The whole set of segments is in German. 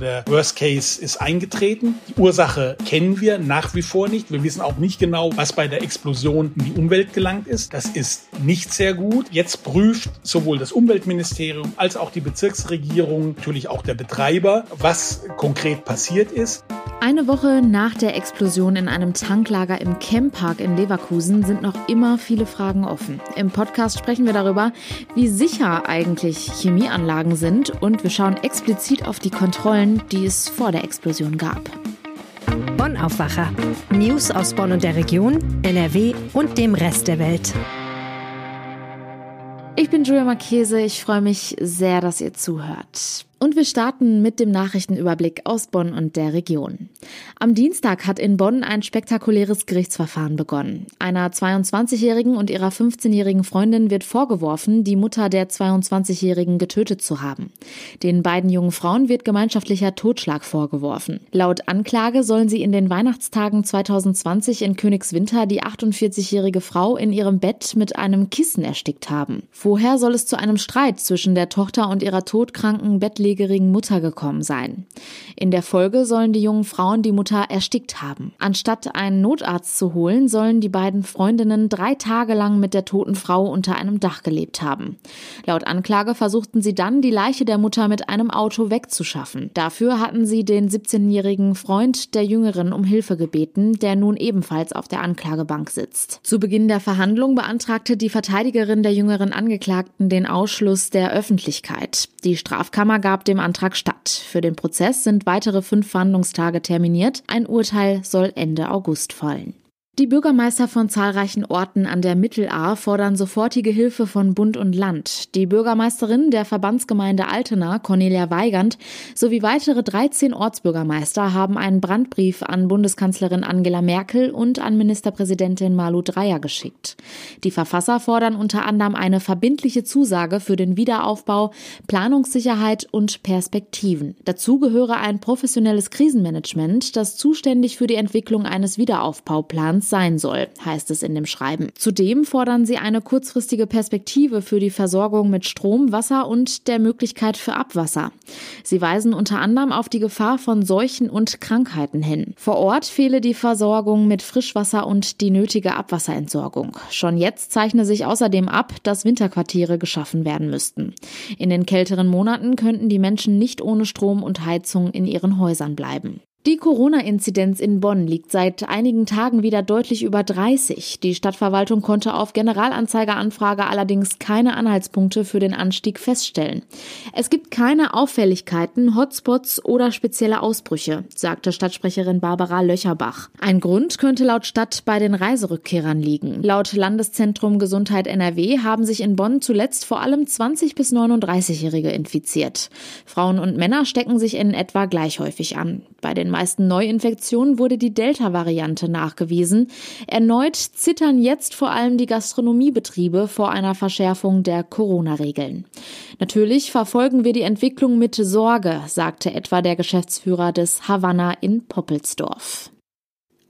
Der Worst Case ist eingetreten. Die Ursache kennen wir nach wie vor nicht. Wir wissen auch nicht genau, was bei der Explosion in die Umwelt gelangt ist. Das ist nicht sehr gut. Jetzt prüft sowohl das Umweltministerium als auch die Bezirksregierung, natürlich auch der Betreiber, was konkret passiert ist. Eine Woche nach der Explosion in einem Tanklager im Camppark in Leverkusen sind noch immer viele Fragen offen. Im Podcast sprechen wir darüber, wie sicher eigentlich Chemieanlagen sind und wir schauen explizit auf die Kontrollen, die es vor der Explosion gab. Bonn Aufwacher. News aus Bonn und der Region, NRW und dem Rest der Welt. Ich bin Julia Marchese. Ich freue mich sehr, dass ihr zuhört. Und wir starten mit dem Nachrichtenüberblick aus Bonn und der Region. Am Dienstag hat in Bonn ein spektakuläres Gerichtsverfahren begonnen. Einer 22-Jährigen und ihrer 15-jährigen Freundin wird vorgeworfen, die Mutter der 22-Jährigen getötet zu haben. Den beiden jungen Frauen wird gemeinschaftlicher Totschlag vorgeworfen. Laut Anklage sollen sie in den Weihnachtstagen 2020 in Königswinter die 48-jährige Frau in ihrem Bett mit einem Kissen erstickt haben. Vorher soll es zu einem Streit zwischen der Tochter und ihrer todkranken Bettlegerin pflegerigen Mutter gekommen sein. In der Folge sollen die jungen Frauen die Mutter erstickt haben. Anstatt einen Notarzt zu holen, sollen die beiden Freundinnen drei Tage lang mit der toten Frau unter einem Dach gelebt haben. Laut Anklage versuchten sie dann, die Leiche der Mutter mit einem Auto wegzuschaffen. Dafür hatten sie den 17-jährigen Freund der Jüngeren um Hilfe gebeten, der nun ebenfalls auf der Anklagebank sitzt. Zu Beginn der Verhandlung beantragte die Verteidigerin der jüngeren Angeklagten den Ausschluss der Öffentlichkeit. Die Strafkammer gab gab dem Antrag statt. Für den Prozess sind weitere fünf Verhandlungstage terminiert. Ein Urteil soll Ende August fallen. Die Bürgermeister von zahlreichen Orten an der Mittelaar fordern sofortige Hilfe von Bund und Land. Die Bürgermeisterin der Verbandsgemeinde Altena, Cornelia Weigand, sowie weitere 13 Ortsbürgermeister haben einen Brandbrief an Bundeskanzlerin Angela Merkel und an Ministerpräsidentin Malu Dreyer geschickt. Die Verfasser fordern unter anderem eine verbindliche Zusage für den Wiederaufbau, Planungssicherheit und Perspektiven. Dazu gehöre ein professionelles Krisenmanagement, das zuständig für die Entwicklung eines Wiederaufbauplans sein soll, heißt es in dem Schreiben. Zudem fordern sie eine kurzfristige Perspektive für die Versorgung mit Strom, Wasser und der Möglichkeit für Abwasser. Sie weisen unter anderem auf die Gefahr von Seuchen und Krankheiten hin. Vor Ort fehle die Versorgung mit Frischwasser und die nötige Abwasserentsorgung. Schon jetzt zeichne sich außerdem ab, dass Winterquartiere geschaffen werden müssten. In den kälteren Monaten könnten die Menschen nicht ohne Strom und Heizung in ihren Häusern bleiben. Die Corona-Inzidenz in Bonn liegt seit einigen Tagen wieder deutlich über 30. Die Stadtverwaltung konnte auf Generalanzeigeranfrage allerdings keine Anhaltspunkte für den Anstieg feststellen. Es gibt keine Auffälligkeiten, Hotspots oder spezielle Ausbrüche, sagte Stadtsprecherin Barbara Löcherbach. Ein Grund könnte laut Stadt bei den Reiserückkehrern liegen. Laut Landeszentrum Gesundheit NRW haben sich in Bonn zuletzt vor allem 20 bis 39-Jährige infiziert. Frauen und Männer stecken sich in etwa gleich häufig an. Bei den meisten Neuinfektionen wurde die Delta-Variante nachgewiesen. Erneut zittern jetzt vor allem die Gastronomiebetriebe vor einer Verschärfung der Corona-Regeln. Natürlich verfolgen wir die Entwicklung mit Sorge, sagte etwa der Geschäftsführer des Havanna in Poppelsdorf.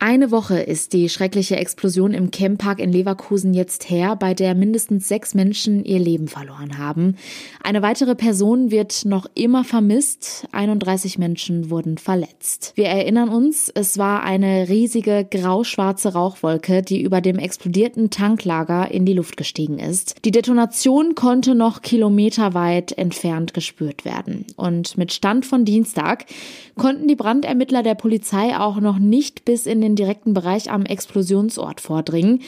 Eine Woche ist die schreckliche Explosion im Camppark in Leverkusen jetzt her, bei der mindestens sechs Menschen ihr Leben verloren haben. Eine weitere Person wird noch immer vermisst. 31 Menschen wurden verletzt. Wir erinnern uns, es war eine riesige grau-schwarze Rauchwolke, die über dem explodierten Tanklager in die Luft gestiegen ist. Die Detonation konnte noch kilometerweit entfernt gespürt werden. Und mit Stand von Dienstag konnten die Brandermittler der Polizei auch noch nicht bis in den den direkten Bereich am Explosionsort vordringen,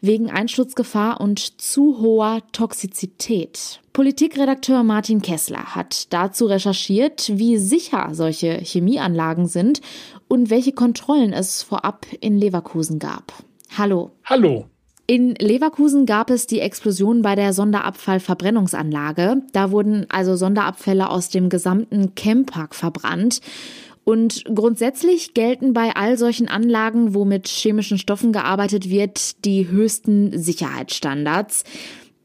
wegen Einsturzgefahr und zu hoher Toxizität. Politikredakteur Martin Kessler hat dazu recherchiert, wie sicher solche Chemieanlagen sind und welche Kontrollen es vorab in Leverkusen gab. Hallo. Hallo. In Leverkusen gab es die Explosion bei der Sonderabfallverbrennungsanlage. Da wurden also Sonderabfälle aus dem gesamten Camppark verbrannt. Und grundsätzlich gelten bei all solchen Anlagen, wo mit chemischen Stoffen gearbeitet wird, die höchsten Sicherheitsstandards.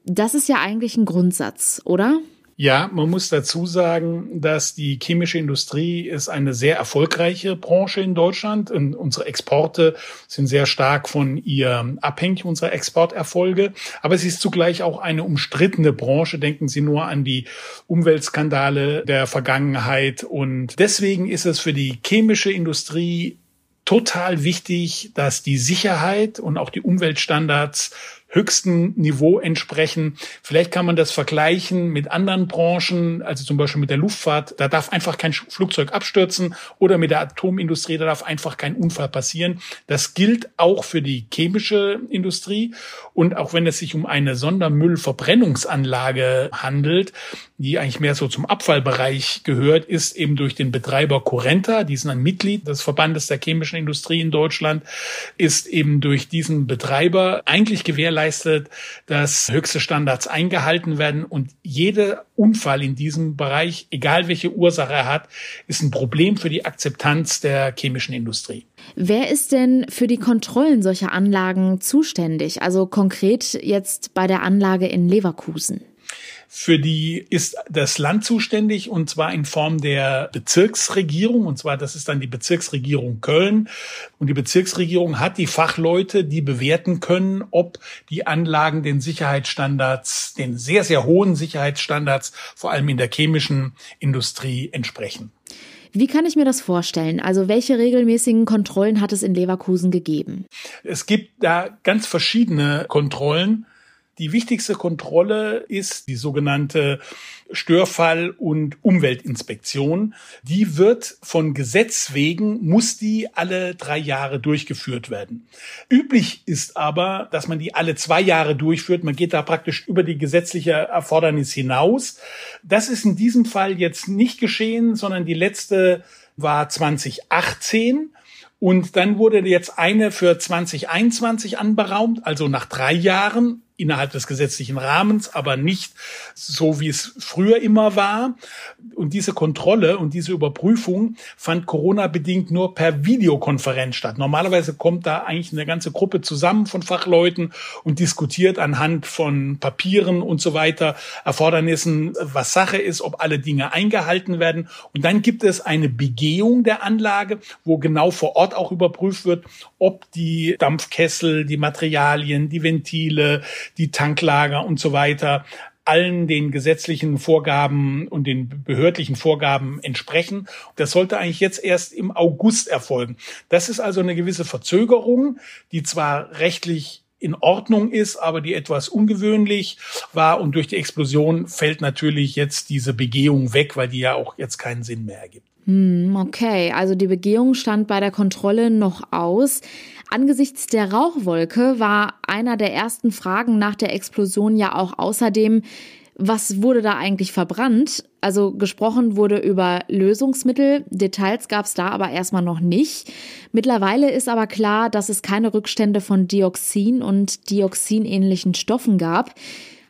Das ist ja eigentlich ein Grundsatz, oder? Ja, man muss dazu sagen, dass die chemische Industrie ist eine sehr erfolgreiche Branche in Deutschland. Und unsere Exporte sind sehr stark von ihr abhängig, unsere Exporterfolge. Aber es ist zugleich auch eine umstrittene Branche. Denken Sie nur an die Umweltskandale der Vergangenheit. Und deswegen ist es für die chemische Industrie total wichtig, dass die Sicherheit und auch die Umweltstandards höchsten Niveau entsprechen. Vielleicht kann man das vergleichen mit anderen Branchen, also zum Beispiel mit der Luftfahrt. Da darf einfach kein Flugzeug abstürzen oder mit der Atomindustrie, da darf einfach kein Unfall passieren. Das gilt auch für die chemische Industrie. Und auch wenn es sich um eine Sondermüllverbrennungsanlage handelt, die eigentlich mehr so zum Abfallbereich gehört, ist eben durch den Betreiber Corenta, die sind ein Mitglied des Verbandes der chemischen Industrie in Deutschland, ist eben durch diesen Betreiber eigentlich gewährleistet, dass höchste Standards eingehalten werden und jeder Unfall in diesem Bereich, egal welche Ursache er hat, ist ein Problem für die Akzeptanz der chemischen Industrie. Wer ist denn für die Kontrollen solcher Anlagen zuständig? Also konkret jetzt bei der Anlage in Leverkusen. Für die ist das Land zuständig und zwar in Form der Bezirksregierung. Und zwar, das ist dann die Bezirksregierung Köln. Und die Bezirksregierung hat die Fachleute, die bewerten können, ob die Anlagen den Sicherheitsstandards, den sehr, sehr hohen Sicherheitsstandards, vor allem in der chemischen Industrie entsprechen. Wie kann ich mir das vorstellen? Also welche regelmäßigen Kontrollen hat es in Leverkusen gegeben? Es gibt da ganz verschiedene Kontrollen. Die wichtigste Kontrolle ist die sogenannte Störfall- und Umweltinspektion. Die wird von Gesetz wegen, muss die alle drei Jahre durchgeführt werden. Üblich ist aber, dass man die alle zwei Jahre durchführt. Man geht da praktisch über die gesetzliche Erfordernis hinaus. Das ist in diesem Fall jetzt nicht geschehen, sondern die letzte war 2018. Und dann wurde jetzt eine für 2021 anberaumt, also nach drei Jahren innerhalb des gesetzlichen Rahmens, aber nicht so, wie es früher immer war. Und diese Kontrolle und diese Überprüfung fand Corona-bedingt nur per Videokonferenz statt. Normalerweise kommt da eigentlich eine ganze Gruppe zusammen von Fachleuten und diskutiert anhand von Papieren und so weiter, Erfordernissen, was Sache ist, ob alle Dinge eingehalten werden. Und dann gibt es eine Begehung der Anlage, wo genau vor Ort auch überprüft wird, ob die Dampfkessel, die Materialien, die Ventile, die Tanklager und so weiter allen den gesetzlichen Vorgaben und den behördlichen Vorgaben entsprechen. Das sollte eigentlich jetzt erst im August erfolgen. Das ist also eine gewisse Verzögerung, die zwar rechtlich in Ordnung ist, aber die etwas ungewöhnlich war. Und durch die Explosion fällt natürlich jetzt diese Begehung weg, weil die ja auch jetzt keinen Sinn mehr ergibt. Hm, okay, also die Begehung stand bei der Kontrolle noch aus. Angesichts der Rauchwolke war einer der ersten Fragen nach der Explosion ja auch außerdem, was wurde da eigentlich verbrannt? Also gesprochen wurde über Lösungsmittel, Details gab es da aber erstmal noch nicht. Mittlerweile ist aber klar, dass es keine Rückstände von Dioxin und dioxinähnlichen Stoffen gab.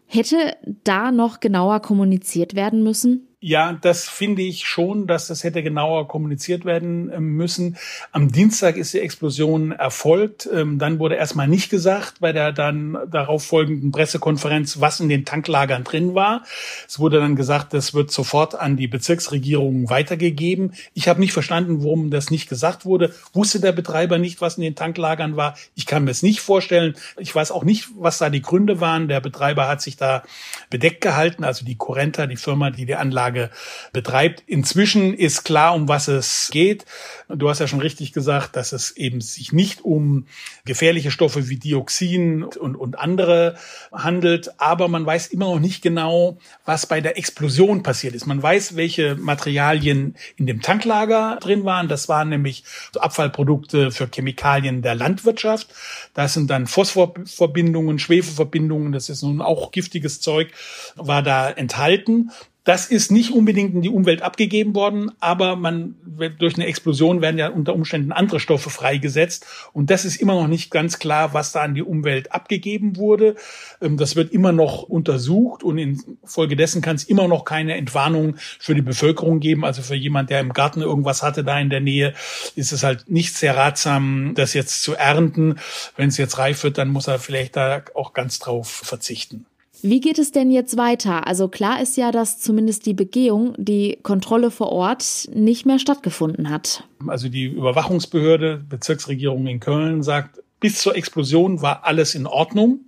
Hätte da noch genauer kommuniziert werden müssen? Ja, das finde ich schon, dass das hätte genauer kommuniziert werden ähm, müssen. Am Dienstag ist die Explosion erfolgt. Ähm, dann wurde erstmal nicht gesagt bei der dann darauf folgenden Pressekonferenz, was in den Tanklagern drin war. Es wurde dann gesagt, das wird sofort an die Bezirksregierung weitergegeben. Ich habe nicht verstanden, warum das nicht gesagt wurde. Wusste der Betreiber nicht, was in den Tanklagern war? Ich kann mir es nicht vorstellen. Ich weiß auch nicht, was da die Gründe waren. Der Betreiber hat sich da bedeckt gehalten, also die Corenta, die Firma, die die Anlage Anlage betreibt. Inzwischen ist klar, um was es geht. Du hast ja schon richtig gesagt, dass es eben sich nicht um gefährliche Stoffe wie Dioxin und, und andere handelt, aber man weiß immer noch nicht genau, was bei der Explosion passiert ist. Man weiß, welche Materialien in dem Tanklager drin waren. Das waren nämlich Abfallprodukte für Chemikalien der Landwirtschaft. Das sind dann Phosphorverbindungen, Schwefelverbindungen, das ist nun auch giftiges Zeug, war da enthalten. Das ist nicht unbedingt in die Umwelt abgegeben worden, aber man durch eine Explosion werden ja unter Umständen andere Stoffe freigesetzt und das ist immer noch nicht ganz klar, was da an die Umwelt abgegeben wurde. Ähm, das wird immer noch untersucht und infolgedessen kann es immer noch keine Entwarnung für die Bevölkerung geben. Also für jemand, der im Garten irgendwas hatte da in der Nähe, ist es halt nicht sehr ratsam, das jetzt zu ernten. Wenn es jetzt reif wird, dann muss er vielleicht da auch ganz drauf verzichten. Wie geht es denn jetzt weiter? Also klar ist ja, dass zumindest die Begehung, die Kontrolle vor Ort nicht mehr stattgefunden hat. Also die Überwachungsbehörde, Bezirksregierung in Köln sagt, bis zur Explosion war alles in Ordnung.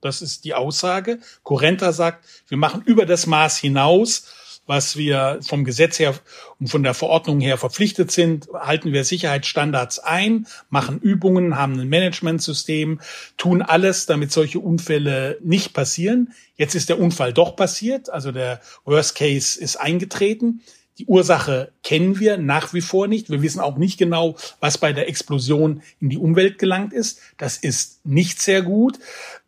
Das ist die Aussage. Corenta sagt, wir machen über das Maß hinaus was wir vom Gesetz her und von der Verordnung her verpflichtet sind, halten wir Sicherheitsstandards ein, machen Übungen, haben ein Managementsystem, tun alles, damit solche Unfälle nicht passieren. Jetzt ist der Unfall doch passiert, also der Worst Case ist eingetreten. Die Ursache kennen wir nach wie vor nicht. Wir wissen auch nicht genau, was bei der Explosion in die Umwelt gelangt ist. Das ist nicht sehr gut.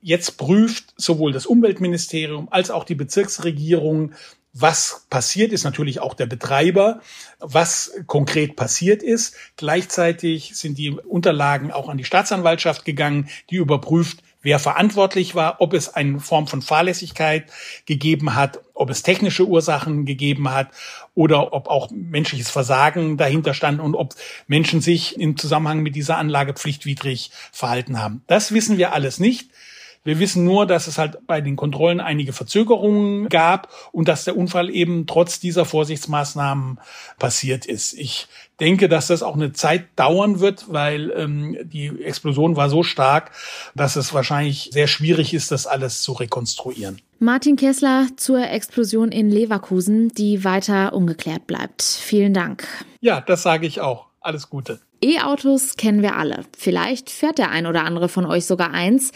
Jetzt prüft sowohl das Umweltministerium als auch die Bezirksregierung was passiert ist, natürlich auch der Betreiber, was konkret passiert ist. Gleichzeitig sind die Unterlagen auch an die Staatsanwaltschaft gegangen, die überprüft, wer verantwortlich war, ob es eine Form von Fahrlässigkeit gegeben hat, ob es technische Ursachen gegeben hat oder ob auch menschliches Versagen dahinter stand und ob Menschen sich im Zusammenhang mit dieser Anlage pflichtwidrig verhalten haben. Das wissen wir alles nicht. Wir wissen nur, dass es halt bei den Kontrollen einige Verzögerungen gab und dass der Unfall eben trotz dieser Vorsichtsmaßnahmen passiert ist. Ich denke, dass das auch eine Zeit dauern wird, weil ähm, die Explosion war so stark, dass es wahrscheinlich sehr schwierig ist, das alles zu rekonstruieren. Martin Kessler zur Explosion in Leverkusen, die weiter ungeklärt bleibt. Vielen Dank. Ja, das sage ich auch. Alles Gute. E-Autos kennen wir alle. Vielleicht fährt der ein oder andere von euch sogar eins.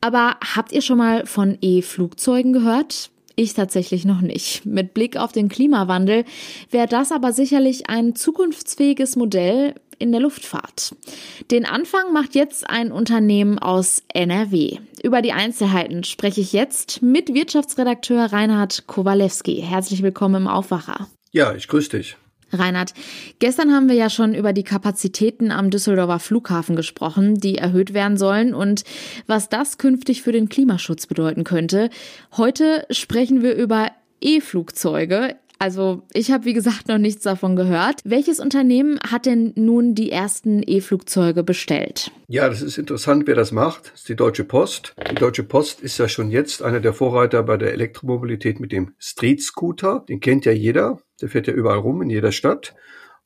Aber habt ihr schon mal von E-Flugzeugen gehört? Ich tatsächlich noch nicht. Mit Blick auf den Klimawandel wäre das aber sicherlich ein zukunftsfähiges Modell in der Luftfahrt. Den Anfang macht jetzt ein Unternehmen aus NRW. Über die Einzelheiten spreche ich jetzt mit Wirtschaftsredakteur Reinhard Kowalewski. Herzlich willkommen im Aufwacher. Ja, ich grüße dich. Reinhard, gestern haben wir ja schon über die Kapazitäten am Düsseldorfer Flughafen gesprochen, die erhöht werden sollen und was das künftig für den Klimaschutz bedeuten könnte. Heute sprechen wir über E-Flugzeuge. Also ich habe, wie gesagt, noch nichts davon gehört. Welches Unternehmen hat denn nun die ersten E-Flugzeuge bestellt? Ja, das ist interessant, wer das macht. Das ist die Deutsche Post. Die Deutsche Post ist ja schon jetzt einer der Vorreiter bei der Elektromobilität mit dem Street Scooter. Den kennt ja jeder. Der fährt ja überall rum in jeder Stadt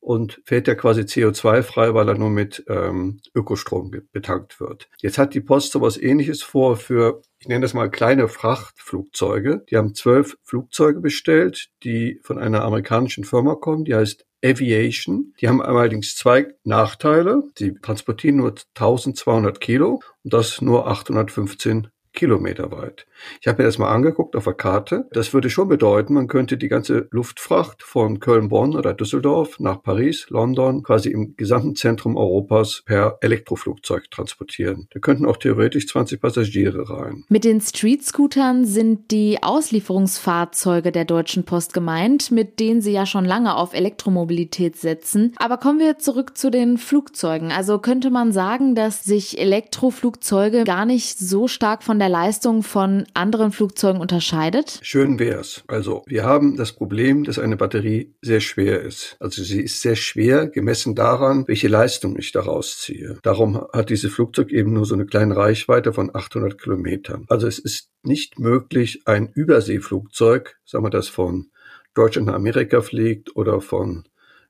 und fährt ja quasi CO2-frei, weil er nur mit ähm, Ökostrom betankt wird. Jetzt hat die Post sowas ähnliches vor für, ich nenne das mal kleine Frachtflugzeuge. Die haben zwölf Flugzeuge bestellt, die von einer amerikanischen Firma kommen, die heißt Aviation. Die haben allerdings zwei Nachteile. Sie transportieren nur 1200 Kilo und das nur 815 Kilometer weit. Ich habe mir das mal angeguckt auf der Karte. Das würde schon bedeuten, man könnte die ganze Luftfracht von Köln-Bonn oder Düsseldorf nach Paris, London, quasi im gesamten Zentrum Europas per Elektroflugzeug transportieren. Da könnten auch theoretisch 20 Passagiere rein. Mit den Street-Scootern sind die Auslieferungsfahrzeuge der Deutschen Post gemeint, mit denen sie ja schon lange auf Elektromobilität setzen. Aber kommen wir zurück zu den Flugzeugen. Also könnte man sagen, dass sich Elektroflugzeuge gar nicht so stark von der der Leistung von anderen Flugzeugen unterscheidet? Schön wär's. Also, wir haben das Problem, dass eine Batterie sehr schwer ist. Also sie ist sehr schwer gemessen daran, welche Leistung ich daraus ziehe. Darum hat dieses Flugzeug eben nur so eine kleine Reichweite von 800 Kilometern. Also es ist nicht möglich, ein Überseeflugzeug, sagen wir das von Deutschland nach Amerika fliegt oder von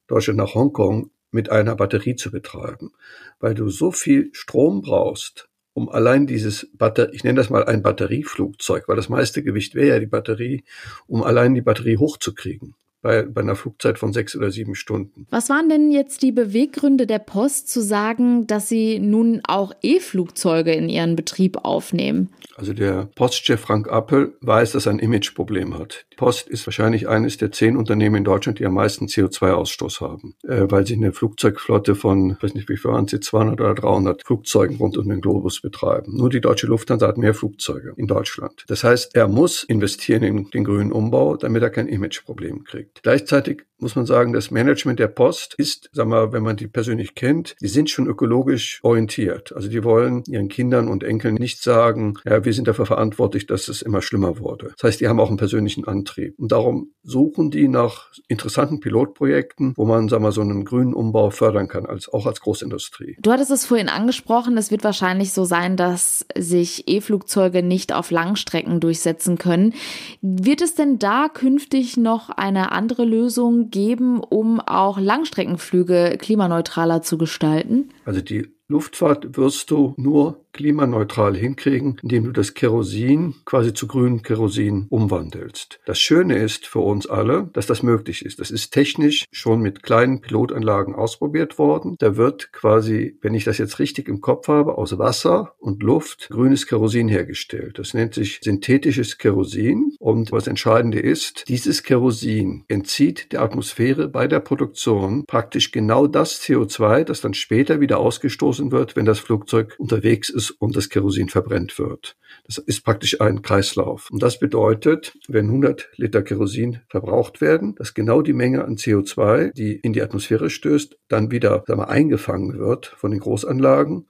Deutschland nach Hongkong mit einer Batterie zu betreiben, weil du so viel Strom brauchst, um allein dieses Batter ich nenne das mal ein Batterieflugzeug, weil das meiste Gewicht wäre ja die Batterie, um allein die Batterie hochzukriegen bei, bei einer Flugzeit von sechs oder sieben Stunden. Was waren denn jetzt die Beweggründe der Post zu sagen, dass sie nun auch E-Flugzeuge in ihren Betrieb aufnehmen? Also der Postchef Frank Appel weiß, dass er ein Imageproblem hat. Die Post ist wahrscheinlich eines der zehn Unternehmen in Deutschland, die am meisten CO2-Ausstoß haben, äh, weil sie eine Flugzeugflotte von, ich weiß nicht, wie viel waren sie, 200 oder 300 Flugzeugen rund um den Globus betreiben. Nur die deutsche Lufthansa hat mehr Flugzeuge in Deutschland. Das heißt, er muss investieren in den grünen Umbau, damit er kein Imageproblem kriegt. Gleichzeitig muss man sagen, das Management der Post ist, sag mal, wenn man die persönlich kennt, die sind schon ökologisch orientiert. Also die wollen ihren Kindern und Enkeln nicht sagen, ja, wir sind dafür verantwortlich, dass es immer schlimmer wurde. Das heißt, die haben auch einen persönlichen Antrieb. Und darum suchen die nach interessanten Pilotprojekten, wo man, sag mal, so einen grünen Umbau fördern kann, als, auch als Großindustrie. Du hattest es vorhin angesprochen, es wird wahrscheinlich so sein, dass sich E-Flugzeuge nicht auf Langstrecken durchsetzen können. Wird es denn da künftig noch eine andere Lösung geben, um auch Langstreckenflüge klimaneutraler zu gestalten? Also die Luftfahrt wirst du nur klimaneutral hinkriegen, indem du das Kerosin quasi zu grünem Kerosin umwandelst. Das Schöne ist für uns alle, dass das möglich ist. Das ist technisch schon mit kleinen Pilotanlagen ausprobiert worden. Da wird quasi, wenn ich das jetzt richtig im Kopf habe, aus Wasser und Luft grünes Kerosin hergestellt. Das nennt sich synthetisches Kerosin. Und was Entscheidende ist, dieses Kerosin entzieht der Atmosphäre bei der Produktion praktisch genau das CO2, das dann später wieder ausgestoßen wird, wenn das Flugzeug unterwegs ist ist und das Kerosin verbrennt wird. Das ist praktisch ein Kreislauf. Und das bedeutet, wenn 100 Liter Kerosin verbraucht werden, dass genau die Menge an CO2, die in die Atmosphäre stößt, dann wieder sagen wir, eingefangen wird von den Großanlagen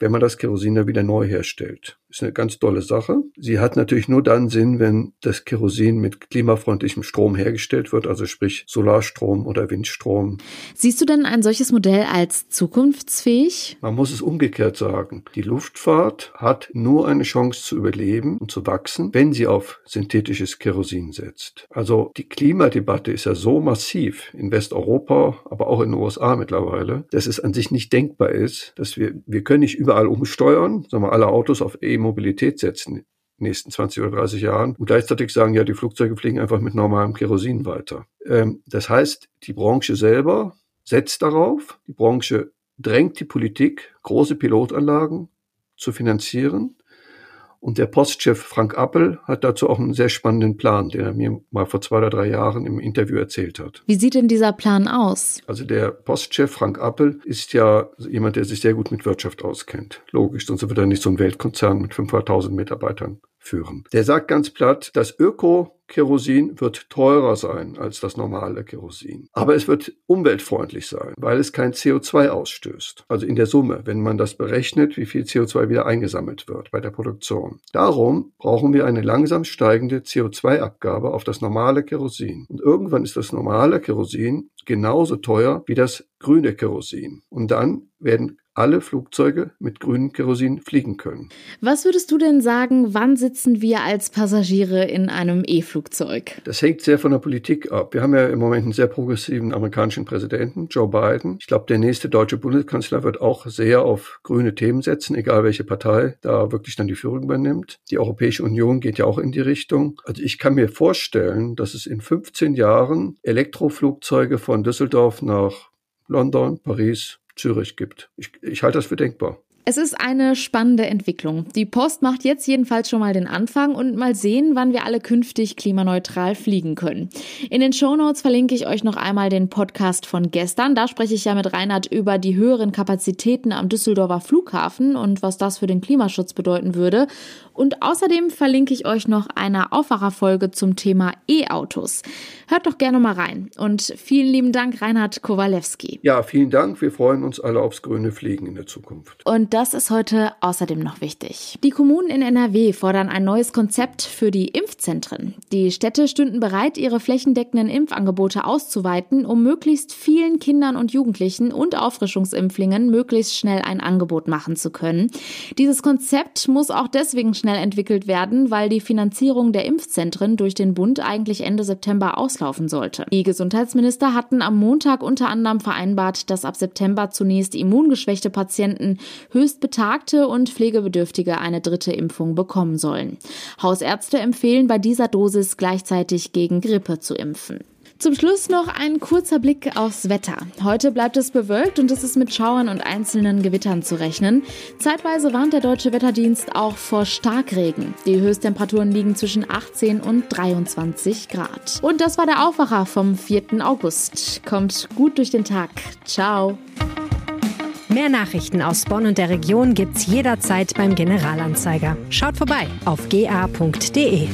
wenn man das Kerosin dann wieder neu herstellt. Ist eine ganz tolle Sache. Sie hat natürlich nur dann Sinn, wenn das Kerosin mit klimafreundlichem Strom hergestellt wird, also sprich Solarstrom oder Windstrom. Siehst du denn ein solches Modell als zukunftsfähig? Man muss es umgekehrt sagen. Die Luftfahrt hat nur eine Chance zu überleben und zu wachsen, wenn sie auf synthetisches Kerosin setzt. Also die Klimadebatte ist ja so massiv in Westeuropa, aber auch in den USA mittlerweile, dass es an sich nicht denkbar ist, dass wir, wir können nicht überall umsteuern, sagen wir, alle Autos auf E-Mobilität setzen in den nächsten 20 oder 30 Jahren und gleichzeitig sagen, ja, die Flugzeuge fliegen einfach mit normalem Kerosin weiter. Ähm, das heißt, die Branche selber setzt darauf, die Branche drängt die Politik, große Pilotanlagen zu finanzieren. Und der Postchef Frank Appel hat dazu auch einen sehr spannenden Plan, den er mir mal vor zwei oder drei Jahren im Interview erzählt hat. Wie sieht denn dieser Plan aus? Also der Postchef Frank Appel ist ja jemand, der sich sehr gut mit Wirtschaft auskennt. Logisch, sonst wird er nicht so ein Weltkonzern mit 500.000 Mitarbeitern führen. Der sagt ganz platt, das Öko-Kerosin wird teurer sein als das normale Kerosin. Aber es wird umweltfreundlich sein, weil es kein CO2 ausstößt. Also in der Summe, wenn man das berechnet, wie viel CO2 wieder eingesammelt wird bei der Produktion. Darum brauchen wir eine langsam steigende CO2-Abgabe auf das normale Kerosin. Und irgendwann ist das normale Kerosin genauso teuer wie das grüne Kerosin. Und dann werden alle Flugzeuge mit grünem Kerosin fliegen können. Was würdest du denn sagen, wann sitzen wir als Passagiere in einem E-Flugzeug? Das hängt sehr von der Politik ab. Wir haben ja im Moment einen sehr progressiven amerikanischen Präsidenten, Joe Biden. Ich glaube, der nächste deutsche Bundeskanzler wird auch sehr auf grüne Themen setzen, egal welche Partei da wirklich dann die Führung übernimmt. Die Europäische Union geht ja auch in die Richtung. Also ich kann mir vorstellen, dass es in 15 Jahren Elektroflugzeuge von Düsseldorf nach London, Paris, Zürich gibt. Ich, ich halte das für denkbar. Es ist eine spannende Entwicklung. Die Post macht jetzt jedenfalls schon mal den Anfang und mal sehen, wann wir alle künftig klimaneutral fliegen können. In den Shownotes verlinke ich euch noch einmal den Podcast von gestern. Da spreche ich ja mit Reinhard über die höheren Kapazitäten am Düsseldorfer Flughafen und was das für den Klimaschutz bedeuten würde. Und außerdem verlinke ich euch noch eine Aufwacherfolge zum Thema E-Autos. Hört doch gerne mal rein. Und vielen lieben Dank, Reinhard Kowalewski. Ja, vielen Dank. Wir freuen uns alle aufs grüne Fliegen in der Zukunft. Und das ist heute außerdem noch wichtig. Die Kommunen in NRW fordern ein neues Konzept für die Impfzentren. Die Städte stünden bereit, ihre flächendeckenden Impfangebote auszuweiten, um möglichst vielen Kindern und Jugendlichen und Auffrischungsimpflingen möglichst schnell ein Angebot machen zu können. Dieses Konzept muss auch deswegen schnell entwickelt werden, weil die Finanzierung der Impfzentren durch den Bund eigentlich Ende September auslaufen sollte. Die Gesundheitsminister hatten am Montag unter anderem vereinbart, dass ab September zunächst immungeschwächte Patienten, höchst betagte und Pflegebedürftige eine dritte Impfung bekommen sollen. Hausärzte empfehlen bei dieser Dosis gleichzeitig gegen Grippe zu impfen. Zum Schluss noch ein kurzer Blick aufs Wetter. Heute bleibt es bewölkt und es ist mit Schauern und einzelnen Gewittern zu rechnen. Zeitweise warnt der Deutsche Wetterdienst auch vor Starkregen. Die Höchsttemperaturen liegen zwischen 18 und 23 Grad. Und das war der Aufwacher vom 4. August. Kommt gut durch den Tag. Ciao. Mehr Nachrichten aus Bonn und der Region gibt's jederzeit beim Generalanzeiger. Schaut vorbei auf ga.de.